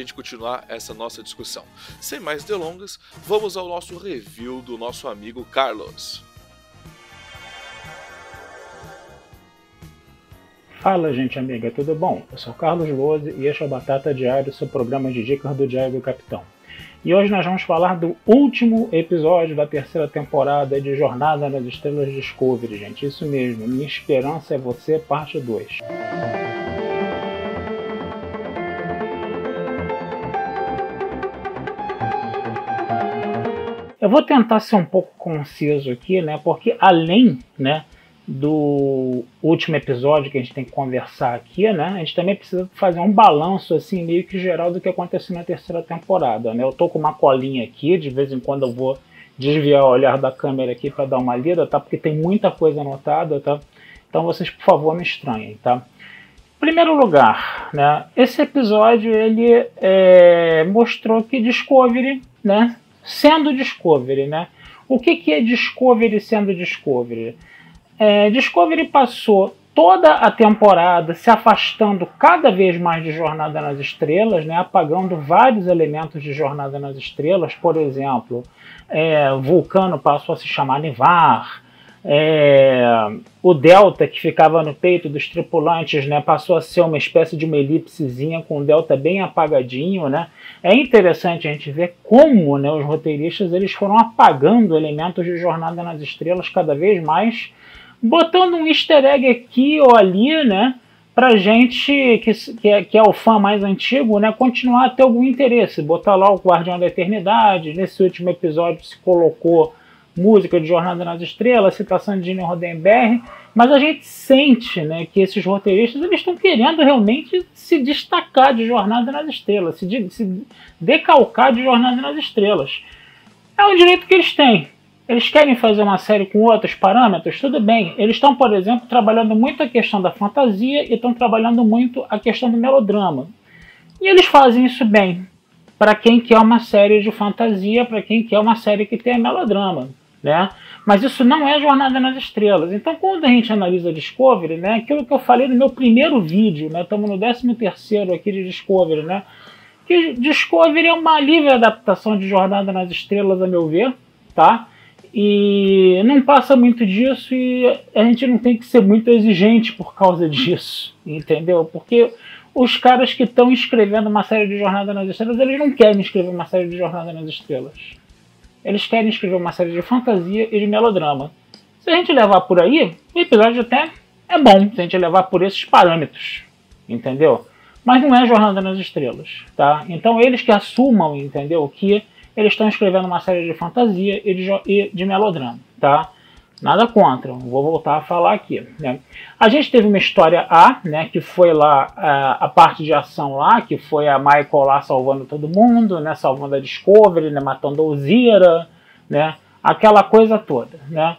gente continuar essa nossa discussão. Sem mais delongas, vamos ao nosso review do nosso amigo Carlos. Fala, gente amiga, tudo bom? Eu sou Carlos Lose e este é o Batata Diário, seu programa de dicas do Diário do Capitão. E hoje nós vamos falar do último episódio da terceira temporada de Jornada nas Estrelas Discovery, gente. Isso mesmo, Minha Esperança é Você, parte 2. Eu vou tentar ser um pouco conciso aqui, né? Porque além, né, do último episódio que a gente tem que conversar aqui, né? A gente também precisa fazer um balanço assim meio que geral do que aconteceu na terceira temporada, né? Eu tô com uma colinha aqui, de vez em quando eu vou desviar o olhar da câmera aqui para dar uma lida, tá? Porque tem muita coisa anotada, tá? Então vocês, por favor, não estranhem, tá? Primeiro lugar, né? Esse episódio ele é, mostrou que Discovery, né? Sendo Discovery, né? O que, que é Discovery sendo Discovery? É, Discovery passou toda a temporada se afastando cada vez mais de Jornada nas Estrelas, né, apagando vários elementos de Jornada nas Estrelas. Por exemplo, é, Vulcano passou a se chamar Nivar. É, o delta que ficava no peito dos tripulantes né, passou a ser uma espécie de uma elipsezinha com o delta bem apagadinho. Né? É interessante a gente ver como né, os roteiristas eles foram apagando elementos de Jornada nas Estrelas cada vez mais botando um easter egg aqui ou ali, né? Pra gente que, que, é, que é o fã mais antigo, né? Continuar a ter algum interesse. Botar lá o Guardião da Eternidade. Nesse último episódio se colocou música de Jornada nas Estrelas, citação de Gene Roddenberry. Mas a gente sente né, que esses roteiristas eles estão querendo realmente se destacar de Jornada nas Estrelas, se, de, se decalcar de Jornada nas Estrelas. É um direito que eles têm. Eles querem fazer uma série com outros parâmetros? Tudo bem. Eles estão, por exemplo, trabalhando muito a questão da fantasia e estão trabalhando muito a questão do melodrama. E eles fazem isso bem. Para quem quer uma série de fantasia, para quem quer uma série que tenha melodrama. Né? Mas isso não é Jornada nas Estrelas. Então, quando a gente analisa Discovery, né, aquilo que eu falei no meu primeiro vídeo, né, estamos no 13 terceiro aqui de Discovery, né, que Discovery é uma livre adaptação de Jornada nas Estrelas, a meu ver, tá? E não passa muito disso e a gente não tem que ser muito exigente por causa disso, entendeu? Porque os caras que estão escrevendo uma série de Jornada nas Estrelas, eles não querem escrever uma série de Jornada nas Estrelas. Eles querem escrever uma série de fantasia e de melodrama. Se a gente levar por aí, o episódio até é bom, se a gente levar por esses parâmetros, entendeu? Mas não é Jornada nas Estrelas, tá? Então eles que assumam, entendeu, que eles estão escrevendo uma série de fantasia e de, e de melodrama, tá? Nada contra, vou voltar a falar aqui. Né? A gente teve uma história A, né, que foi lá a, a, parte de ação lá, que foi a Michael lá salvando todo mundo, né, salvando a Discovery, né, matando a Ozira, né, aquela coisa toda, né.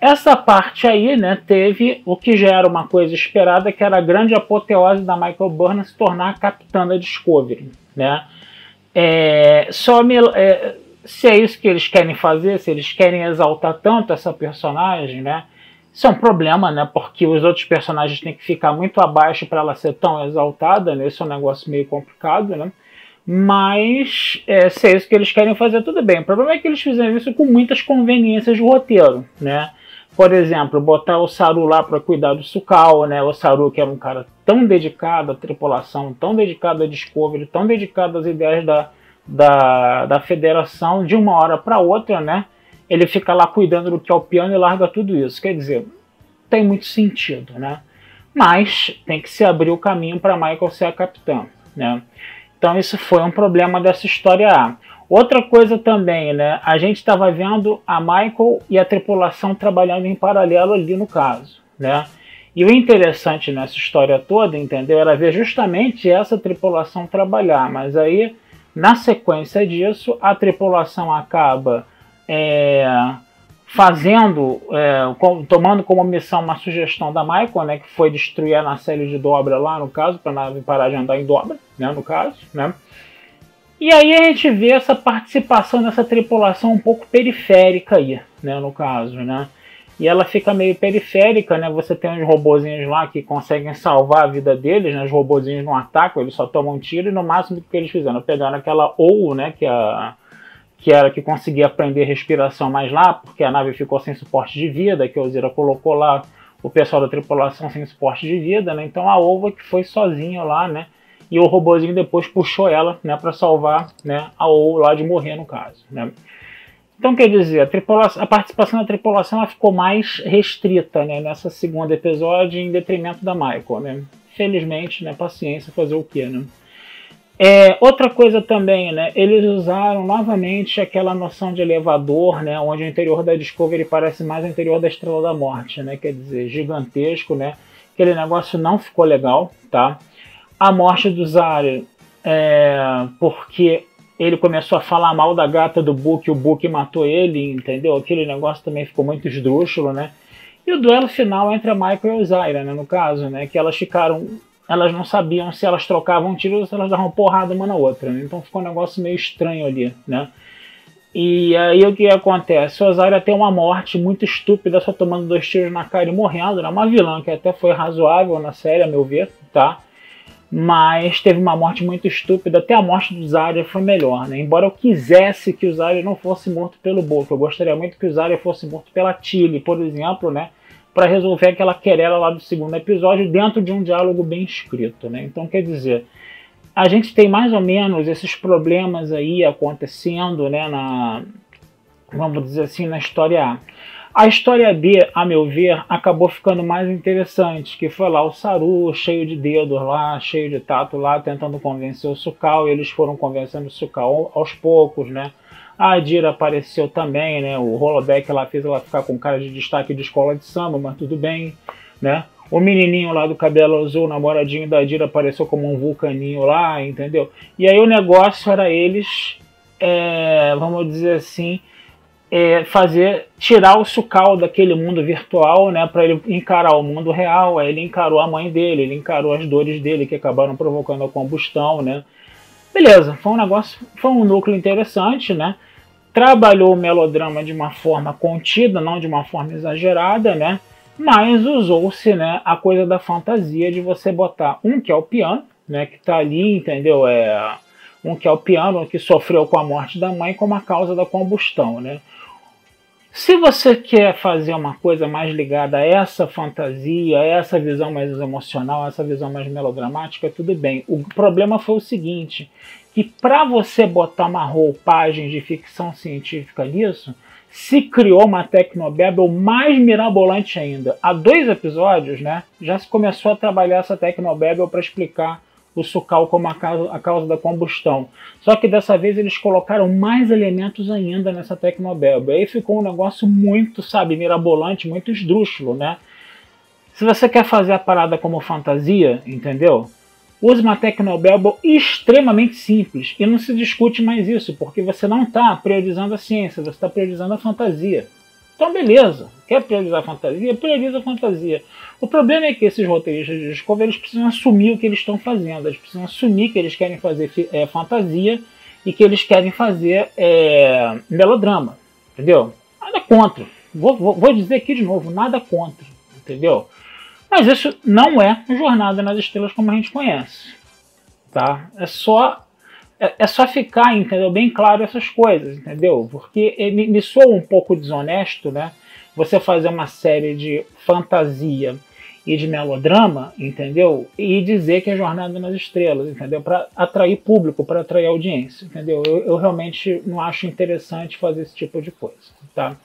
Essa parte aí, né, teve o que já era uma coisa esperada, que era a grande apoteose da Michael Burnham se tornar a capitã da Discovery, né. É, só me, é, se é isso que eles querem fazer, se eles querem exaltar tanto essa personagem, né? Isso é um problema, né? Porque os outros personagens têm que ficar muito abaixo para ela ser tão exaltada, né? Isso é um negócio meio complicado, né? Mas é, se é isso que eles querem fazer, tudo bem. O problema é que eles fizeram isso com muitas conveniências do roteiro, né? Por exemplo, botar o Saru lá para cuidar do Sukal, né? O Saru que era um cara tão dedicado à tripulação, tão dedicado à Discovery, tão dedicado às ideias da, da, da federação, de uma hora para outra, né? Ele fica lá cuidando do que é o piano e larga tudo isso. Quer dizer, tem muito sentido, né? mas tem que se abrir o caminho para Michael ser a capitã, né? Então isso foi um problema dessa história A. Outra coisa também, né? A gente estava vendo a Michael e a tripulação trabalhando em paralelo ali no caso, né? E o interessante nessa história toda, entendeu? Era ver justamente essa tripulação trabalhar, mas aí na sequência disso a tripulação acaba é, fazendo, é, tomando como missão uma sugestão da Michael, né, que foi destruir a nacelle de dobra lá no caso, para a nave parar de andar em dobra, né, no caso, né. E aí a gente vê essa participação dessa tripulação um pouco periférica aí, né, no caso, né. E ela fica meio periférica, né? Você tem uns robozinhos lá que conseguem salvar a vida deles, né? Os robozinhos não atacam, eles só tomam um tiro e no máximo o que eles fizeram? Pegaram aquela OU, né? Que a que era que conseguia prender respiração mais lá, porque a nave ficou sem suporte de vida, que a Ozira colocou lá o pessoal da tripulação sem suporte de vida, né? Então a Ova que foi sozinha lá, né? E o robozinho depois puxou ela, né, para salvar, né, a ou lá de morrer no caso, né? Então quer dizer, a, a participação da tripulação ela ficou mais restrita, né, nessa segunda episódio em detrimento da Michael, né? Felizmente, né, paciência fazer o quê, né? É, outra coisa também, né? Eles usaram novamente aquela noção de elevador, né? Onde o interior da Discovery parece mais o interior da Estrela da Morte, né? Quer dizer, gigantesco, né? Aquele negócio não ficou legal, tá? A morte do Zarya, é, porque ele começou a falar mal da gata do Book, o Book matou ele, entendeu? Aquele negócio também ficou muito esdrúxulo, né? E o duelo final entre a Michael e Zaira, né, no caso, né, que elas ficaram elas não sabiam se elas trocavam tiros ou se elas davam porrada uma na outra. Né? Então ficou um negócio meio estranho ali, né? E aí o que acontece? Osária tem uma morte muito estúpida, só tomando dois tiros na cara e morrendo. Né? uma vilã que até foi razoável na série, a meu ver, tá? Mas teve uma morte muito estúpida. Até a morte do Zarya foi melhor, né? Embora eu quisesse que o Zarya não fosse morto pelo Boca. Eu gostaria muito que o Zarya fosse morto pela Tilly, por exemplo, né? para resolver aquela querela lá do segundo episódio dentro de um diálogo bem escrito, né? Então quer dizer, a gente tem mais ou menos esses problemas aí acontecendo, né, na vamos dizer assim, na história A. A história B, a meu ver, acabou ficando mais interessante, que foi lá o Saru, cheio de dedos lá, cheio de tato lá, tentando convencer o Sukal, e eles foram convencendo o Sukal aos poucos, né? A Adira apareceu também, né? O holodeck lá fez ela ficar com cara de destaque de escola de samba, mas tudo bem, né? O menininho lá do cabelo azul, namoradinho da Adira, apareceu como um vulcaninho lá, entendeu? E aí o negócio era eles, é, vamos dizer assim, é, fazer tirar o sucal daquele mundo virtual, né, para ele encarar o mundo real. Aí ele encarou a mãe dele, ele encarou as dores dele que acabaram provocando a combustão, né? Beleza, foi um negócio, foi um núcleo interessante, né? trabalhou o melodrama de uma forma contida, não de uma forma exagerada, né? Mas usou-se, né, a coisa da fantasia de você botar um que é o piano, né, que está ali, entendeu? É um que é o piano que sofreu com a morte da mãe como a causa da combustão, né? Se você quer fazer uma coisa mais ligada a essa fantasia, a essa visão mais emocional, a essa visão mais melodramática, tudo bem. O problema foi o seguinte: que para você botar uma roupagem de ficção científica nisso, se criou uma Tecnobabel mais mirabolante ainda. Há dois episódios, né, já se começou a trabalhar essa Tecnobabel para explicar o sucal como a causa, a causa, da combustão. Só que dessa vez eles colocaram mais elementos ainda nessa Tecnobabel. Aí ficou um negócio muito, sabe, mirabolante, muito esdrúxulo, né? Se você quer fazer a parada como fantasia, entendeu? Use uma Tecnobabel extremamente simples e não se discute mais isso, porque você não está priorizando a ciência, você está priorizando a fantasia. Então, beleza, quer priorizar a fantasia? Prioriza a fantasia. O problema é que esses roteiristas de Discovery eles precisam assumir o que eles estão fazendo, eles precisam assumir que eles querem fazer é, fantasia e que eles querem fazer é, melodrama, entendeu? Nada contra. Vou, vou, vou dizer aqui de novo, nada contra, entendeu? Mas isso não é Jornada nas Estrelas como a gente conhece. Tá? É só é, é só ficar, entendeu? Bem claro essas coisas, entendeu? Porque me, me soa um pouco desonesto, né? Você fazer uma série de fantasia e de melodrama, entendeu? E dizer que é Jornada nas Estrelas, entendeu? Para atrair público, para atrair audiência, entendeu? Eu, eu, realmente não acho interessante fazer esse tipo de coisa, tá?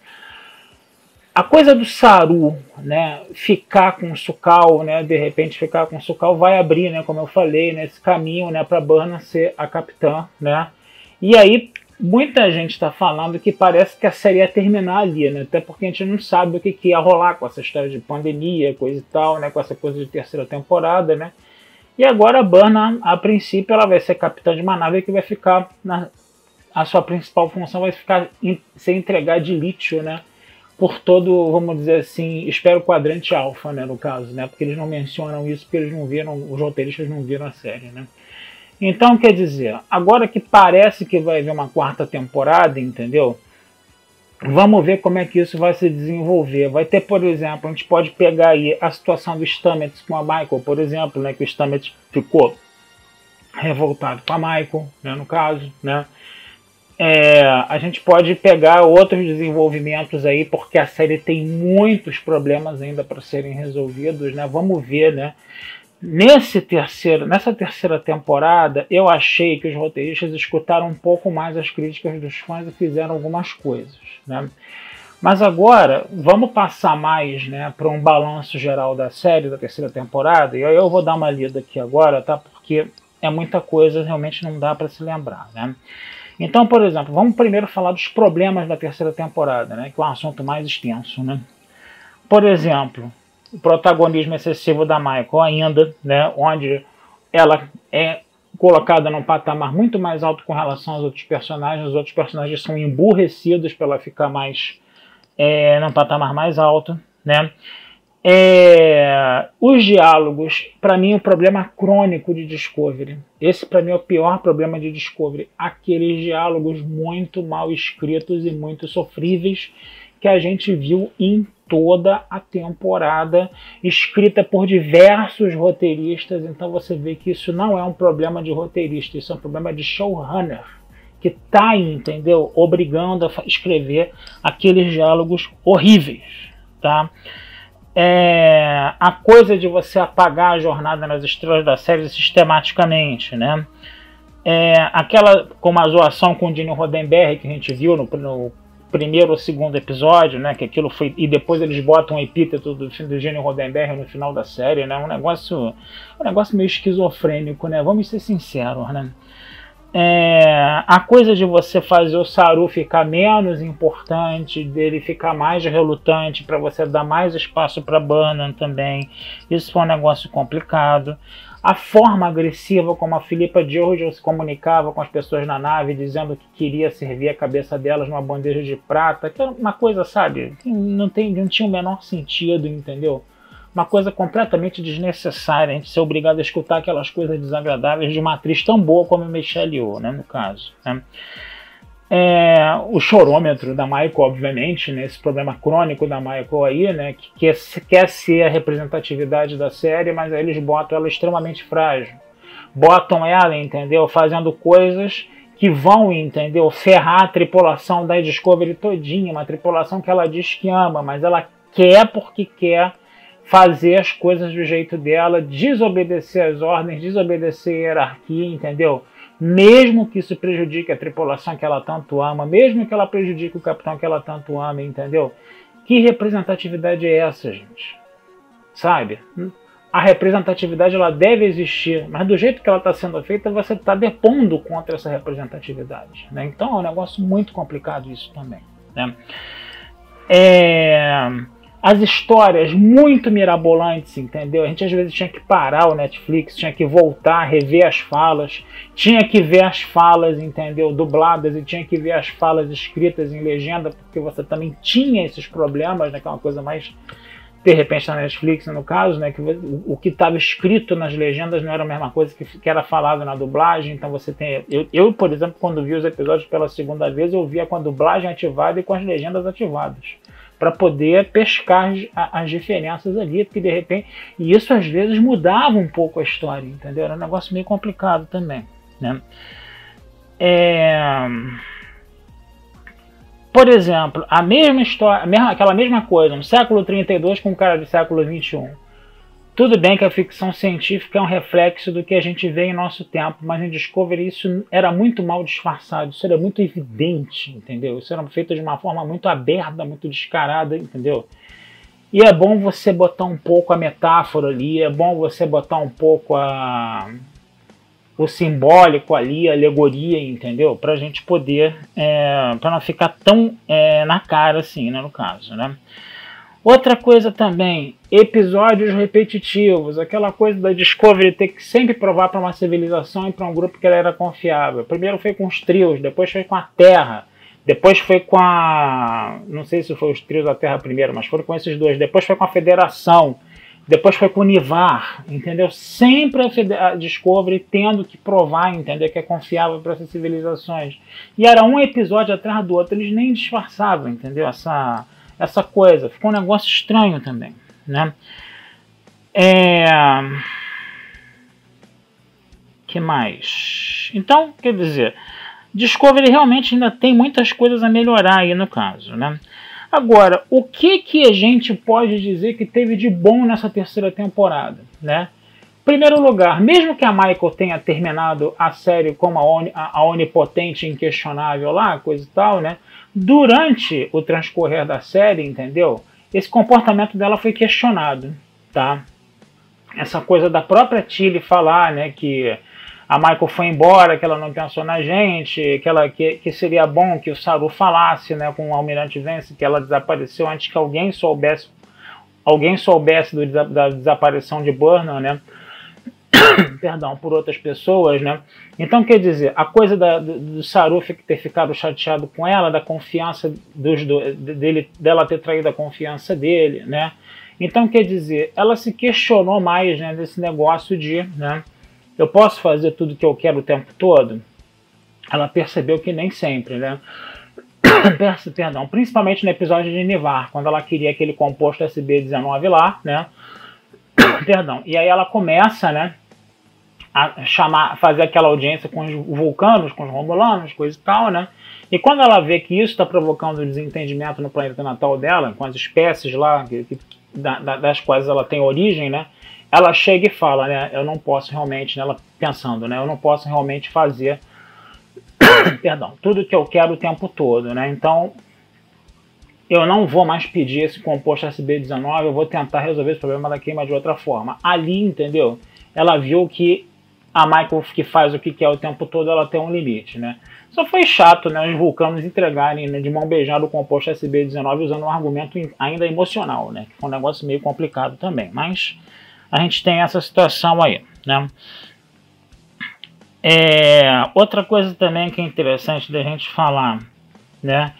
A coisa do Saru, né, ficar com o Sukal, né, de repente ficar com o Sukal vai abrir, né, como eu falei, né, esse caminho, né, para Burna ser a capitã, né. E aí muita gente está falando que parece que a série ia terminar ali, né, até porque a gente não sabe o que, que ia rolar com essa história de pandemia, coisa e tal, né, com essa coisa de terceira temporada, né. E agora a Burna, a princípio, ela vai ser capitã de uma nave que vai ficar na a sua principal função vai ficar ser entregar de lítio, né? Por todo, vamos dizer assim, espero quadrante alfa, né, no caso, né, porque eles não mencionam isso porque eles não viram, os roteiristas não viram a série, né. Então, quer dizer, agora que parece que vai haver uma quarta temporada, entendeu? Vamos ver como é que isso vai se desenvolver. Vai ter, por exemplo, a gente pode pegar aí a situação do Stamets com a Michael, por exemplo, né, que o Stamets ficou revoltado com a Michael, né, no caso, né? É, a gente pode pegar outros desenvolvimentos aí, porque a série tem muitos problemas ainda para serem resolvidos, né? Vamos ver, né? Nesse terceiro, nessa terceira temporada, eu achei que os roteiristas escutaram um pouco mais as críticas dos fãs e fizeram algumas coisas, né? Mas agora, vamos passar mais né, para um balanço geral da série, da terceira temporada, e aí eu vou dar uma lida aqui agora, tá? Porque é muita coisa, realmente não dá para se lembrar, né? Então, por exemplo, vamos primeiro falar dos problemas da terceira temporada, né, que é um assunto mais extenso. Né? Por exemplo, o protagonismo excessivo da Michael ainda, né, onde ela é colocada num patamar muito mais alto com relação aos outros personagens. Os outros personagens são emburrecidos para ela ficar mais é, num patamar mais alto, né? É, os diálogos, para mim, é um problema crônico de Discovery. Esse, para mim, é o pior problema de Discovery. Aqueles diálogos muito mal escritos e muito sofríveis que a gente viu em toda a temporada, escrita por diversos roteiristas. Então você vê que isso não é um problema de roteirista, isso é um problema de showrunner que está aí, entendeu? Obrigando a escrever aqueles diálogos horríveis, tá? É, a coisa de você apagar a jornada nas estrelas da série sistematicamente, né? É, aquela como a zoação com o Dino Rodenberry que a gente viu no, no, primeiro ou segundo episódio, né? Que aquilo foi e depois eles botam um epíteto do, do Gene Rodenberry no final da série, né? Um negócio, um negócio meio esquizofrênico, né? Vamos ser sinceros, né? É, a coisa de você fazer o Saru ficar menos importante, dele ficar mais relutante, para você dar mais espaço para Banan também, isso foi um negócio complicado. A forma agressiva como a Filipa George se comunicava com as pessoas na nave, dizendo que queria servir a cabeça delas numa bandeja de prata, que era uma coisa, sabe, não, tem, não tinha o menor sentido, entendeu? Uma coisa completamente desnecessária, a gente ser obrigado a escutar aquelas coisas desagradáveis de uma atriz tão boa como Michelle Yeoh, né, no caso. Né. É, o chorômetro da Michael, obviamente, né, esse problema crônico da Michael aí, né, que quer, quer ser a representatividade da série, mas aí eles botam ela extremamente frágil. Botam ela, entendeu, fazendo coisas que vão, entendeu, ferrar a tripulação da Discovery todinha, uma tripulação que ela diz que ama, mas ela quer porque quer fazer as coisas do jeito dela, desobedecer as ordens, desobedecer a hierarquia, entendeu? Mesmo que isso prejudique a tripulação que ela tanto ama, mesmo que ela prejudique o capitão que ela tanto ama, entendeu? Que representatividade é essa, gente? Sabe? A representatividade ela deve existir, mas do jeito que ela está sendo feita, você está depondo contra essa representatividade. Né? Então é um negócio muito complicado isso também. Né? É as histórias muito mirabolantes, entendeu? A gente às vezes tinha que parar o Netflix, tinha que voltar, rever as falas, tinha que ver as falas, entendeu? Dubladas e tinha que ver as falas escritas em legenda, porque você também tinha esses problemas, né? Que é uma coisa mais de repente na Netflix, no caso, né, que o, que estava escrito nas legendas não era a mesma coisa que, que era falado na dublagem, então você tem... Eu, eu, por exemplo, quando vi os episódios pela segunda vez, eu via com a dublagem ativada e com as legendas ativadas para poder pescar as, as, diferenças ali, porque de repente. E isso às vezes mudava um pouco a história, entendeu? Era um negócio meio complicado também. Né? É... Por exemplo, a mesma história, aquela mesma coisa, um século 32 com um cara do século 21. Tudo bem que a ficção científica é um reflexo do que a gente vê em nosso tempo, mas em Discovery isso era muito mal disfarçado, isso era muito evidente, entendeu? Isso era feito de uma forma muito aberta, muito descarada, entendeu? E é bom você botar um pouco a metáfora ali, é bom você botar um pouco a, o simbólico ali, a alegoria, entendeu? Para a gente poder, é, para não ficar tão é, na cara assim, né, no caso, né? Outra coisa também, episódios repetitivos, aquela coisa da Discovery ter que sempre provar para uma civilização e para um grupo que ela era confiável. Primeiro foi com os trios, depois foi com a Terra, depois foi com a. Não sei se foi os trios da Terra primeiro, mas foram com esses dois. Depois foi com a Federação. Depois foi com o Nivar, entendeu? Sempre a, Discovery tendo que provar, entendeu? Que é confiável para essas civilizações. E era um episódio atrás do outro, eles nem disfarçavam, entendeu? Essa essa coisa. Ficou um negócio estranho também, né? É... que mais? Então, quer dizer, Discovery realmente ainda tem muitas coisas a melhorar aí no caso, né? Agora, o que que a gente pode dizer que teve de bom nessa terceira temporada, né? Primeiro lugar, mesmo que a Michael tenha terminado a série como a, on, a onipotente inquestionável lá, coisa e tal, né? Durante o transcorrer da série, entendeu? Esse comportamento dela foi questionado, tá? Essa coisa da própria Tilly falar, né, que a Michael foi embora, que ela não pensou na gente, que, ela, que, que seria bom que o Saru falasse, né, com o Almirante Vence, que ela desapareceu antes que alguém soubesse, alguém soubesse do, da desaparição de Burnham, né? perdão, por outras pessoas, né? Então, quer dizer, a coisa da, do, do Saruf ter ficado chateado com ela, da confiança dos, do, dele, dela ter traído a confiança dele, né? Então, quer dizer, ela se questionou mais né, desse negócio de, né? Eu posso fazer tudo que eu quero o tempo todo? Ela percebeu que nem sempre, né? Perdão, principalmente no episódio de Nivar, quando ela queria aquele composto SB19 lá, né? Perdão. E aí ela começa, né? A chamar, fazer aquela audiência com os vulcanos, com os romulanos, coisa e tal, né? E quando ela vê que isso está provocando desentendimento no planeta natal dela, com as espécies lá que, que, da, das quais ela tem origem, né? Ela chega e fala, né? Eu não posso realmente, né, ela pensando, né? Eu não posso realmente fazer, perdão, tudo que eu quero o tempo todo, né? Então eu não vou mais pedir esse composto SB19, eu vou tentar resolver esse problema da queima de outra forma. Ali, entendeu? Ela viu que a Michael que faz o que quer o tempo todo, ela tem um limite, né? Só foi chato, né, os vulcanos entregarem né, de mão beijada o composto SB19 usando um argumento ainda emocional, né? Que foi um negócio meio complicado também. Mas a gente tem essa situação aí, né? É, outra coisa também que é interessante da gente falar, né?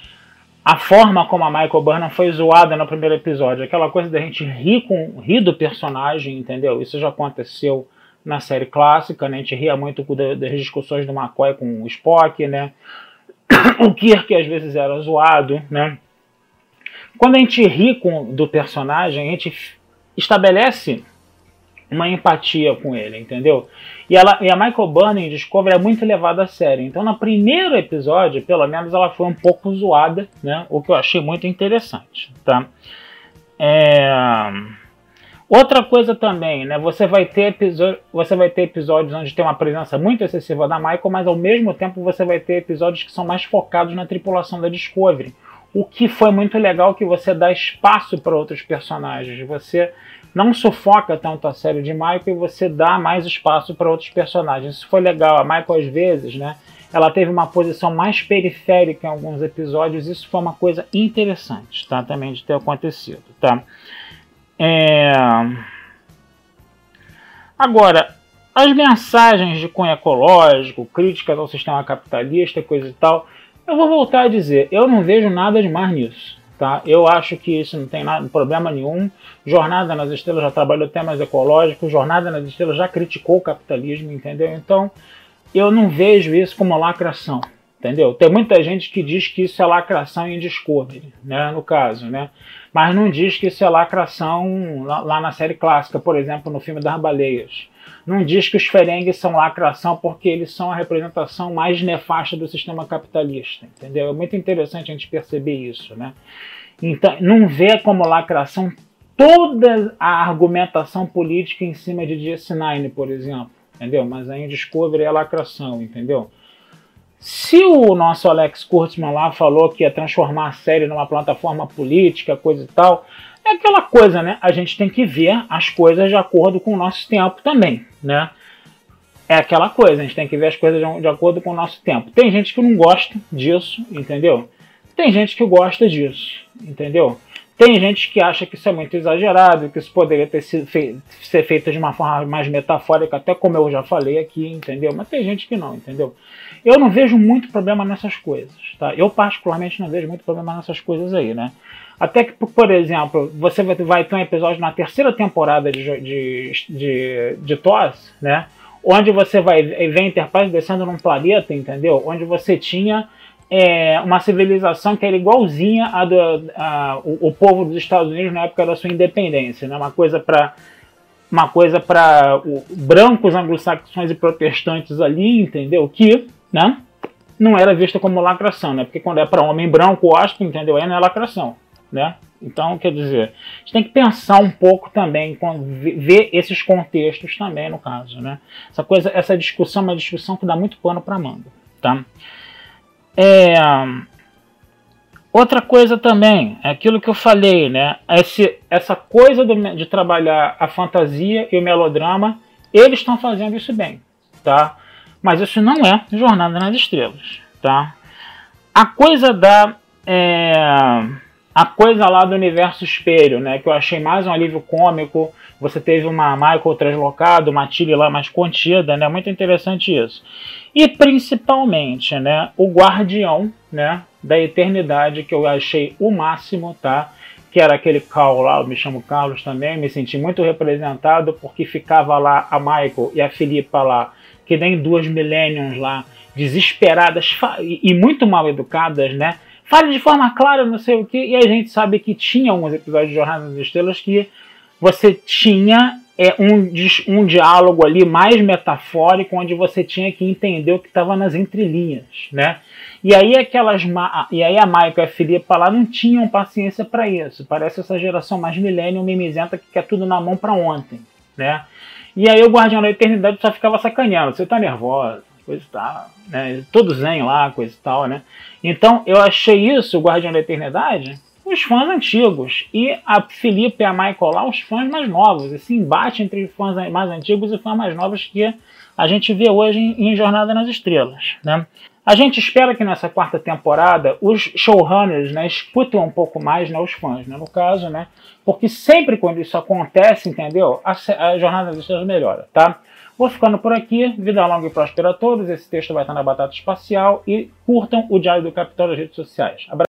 A forma como a Michael Burnham foi zoada no primeiro episódio, aquela coisa da gente rir, com, rir do personagem, entendeu? Isso já aconteceu na série clássica, né? A gente ria muito das discussões do McCoy com o Spock, né? O Kirk às vezes era zoado, né? Quando a gente ri com, do personagem, a gente estabelece uma empatia com ele, entendeu? E, ela, e a Michael Burnham em Discovery é muito levada a sério. Então, no primeiro episódio, pelo menos, ela foi um pouco zoada, né? O que eu achei muito interessante, tá? É... Outra coisa também, né? Você vai ter você vai ter episódios onde tem uma presença muito excessiva da Michael, mas ao mesmo tempo você vai ter episódios que são mais focados na tripulação da Discovery. O que foi muito legal que você dá espaço para outros personagens. Você não sufoca tanto a série de Michael e você dá mais espaço para outros personagens. Isso foi legal. A Michael às vezes, né? Ela teve uma posição mais periférica em alguns episódios. Isso foi uma coisa interessante, tá? Também de ter acontecido, tá? É... Agora, as mensagens de cunho ecológico, críticas ao sistema capitalista, coisa e tal, eu vou voltar a dizer, eu não vejo nada de mais nisso. Tá? Eu acho que isso não tem nada, problema nenhum. Jornada nas Estrelas já trabalhou temas ecológicos, Jornada nas Estrelas já criticou o capitalismo, entendeu? Então, eu não vejo isso como lacração, entendeu? Tem muita gente que diz que isso é lacração em Discovery, né, no caso, né? mas não diz que isso é lacração lá na série clássica, por exemplo, no filme das baleias. Não diz que os Ferengues são lacração porque eles são a representação mais nefasta do sistema capitalista, entendeu? É muito interessante a gente perceber isso, né? Então, não vê como lacração toda a argumentação política em cima de DS9, por exemplo, entendeu? Mas aí em Discovery é lacração, entendeu? Se o nosso Alex Kurtzman lá falou que ia transformar a série numa plataforma política, coisa e tal, é aquela coisa, né? A gente tem que ver as coisas de acordo com o nosso tempo também, né? É aquela coisa, a gente tem que ver as coisas de acordo com o nosso tempo. Tem gente que não gosta disso, entendeu? Tem gente que gosta disso, entendeu? Tem gente que acha que isso é muito exagerado, que isso poderia ter sido fe ser feito de uma forma mais metafórica, até como eu já falei aqui, entendeu? Mas tem gente que não, entendeu? Eu não vejo muito problema nessas coisas, tá? Eu particularmente não vejo muito problema nessas coisas aí, né? Até que, por exemplo, você vai ter um episódio na terceira temporada de, de, de, de TOS, né? Onde você vai ver Enterprise descendo num planeta, entendeu? Onde você tinha é, uma civilização que era igualzinha à do o, o, povo dos Estados Unidos na época da sua independência, né? Uma coisa para uma coisa para brancos anglo-saxões e protestantes ali, entendeu? Que, né? Não era vista como lacração, né? Porque quando é para homem branco, acho entendeu? Aí não é lacração, né? Então, quer dizer, a gente tem que pensar um pouco também, ver esses contextos também, no caso, né? Essa coisa, essa discussão é uma discussão que dá muito pano para manga, tá? É, outra coisa também, é aquilo que eu falei, né? Esse, essa coisa de trabalhar a fantasia e o melodrama, eles estão fazendo isso bem, tá? Mas isso não é Jornada nas Estrelas, tá? A coisa da é, a coisa lá do universo espelho, né? Que eu achei mais um alívio cômico. Você teve uma Michael translocado, uma Tilly lá mais contida, né? Muito interessante isso. E principalmente, né? O Guardião, né? Da Eternidade, que eu achei o máximo, tá? Que era aquele Carl lá, eu me chamo Carlos também, me senti muito representado porque ficava lá a Michael e a Filipa lá, que nem duas millenniums lá, desesperadas e muito mal educadas, né? Fale de forma clara, não sei o que, e a gente sabe que tinha alguns episódios de Jornada nas Estrelas que você tinha é, um, um diálogo ali mais metafórico, onde você tinha que entender o que estava nas entrelinhas, né? E aí aquelas e aí a Maika e a Filipa lá não tinham paciência para isso. Parece essa geração mais milênio mimizenta que quer tudo na mão para ontem, né? E aí o Guardião da Eternidade só ficava sacaneando. Você tá nervosa, coisa e tal, né? Todo zen lá, coisa e tal, né? Então eu achei isso, o Guardião da Eternidade, os fãs antigos. E a Felipe e a Michael lá, os fãs mais novos. Esse embate entre fãs mais antigos e fãs mais novos que a gente vê hoje em, Jornada nas Estrelas. Né? A gente espera que nessa quarta temporada os showrunners né, escutem um pouco mais né, os fãs, né, no caso, né? Porque sempre quando isso acontece, entendeu? A, a Jornada Estrelas melhora, tá? Vou ficando por aqui. Vida longa e próspera a todos. Esse texto vai estar na Batata Espacial. E curtam o Diário do Capitão nas redes sociais. Abra